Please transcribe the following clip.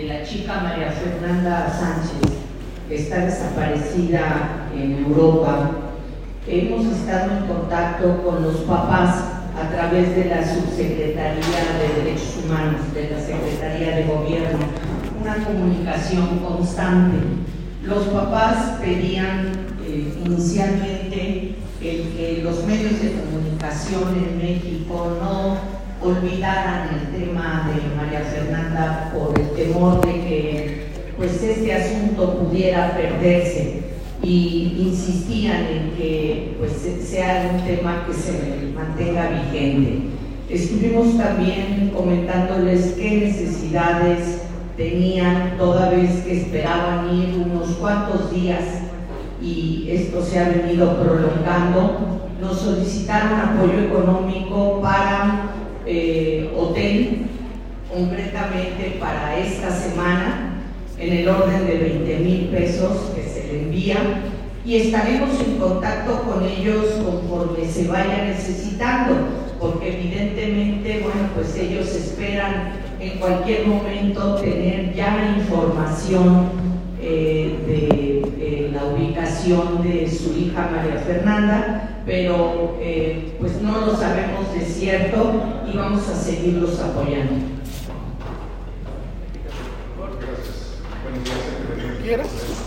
de la chica María Fernanda Sánchez, que está desaparecida en Europa, hemos estado en contacto con los papás a través de la Subsecretaría de Derechos Humanos, de la Secretaría de Gobierno, una comunicación constante. Los papás pedían eh, inicialmente el que los medios de comunicación en México no olvidaran el tema de María Fernanda por el temor de que pues este asunto pudiera perderse y insistían en que pues sea un tema que se mantenga vigente. Estuvimos también comentándoles qué necesidades tenían toda vez que esperaban ir unos cuantos días y esto se ha venido prolongando. Nos solicitaron apoyo económico para eh, hotel, concretamente para esta semana, en el orden de 20 mil pesos que se le envía y estaremos en contacto con ellos conforme se vaya necesitando, porque evidentemente, bueno, pues ellos esperan en cualquier momento tener ya información de su hija María Fernanda, pero eh, pues no lo sabemos de cierto y vamos a seguirlos apoyando. Gracias.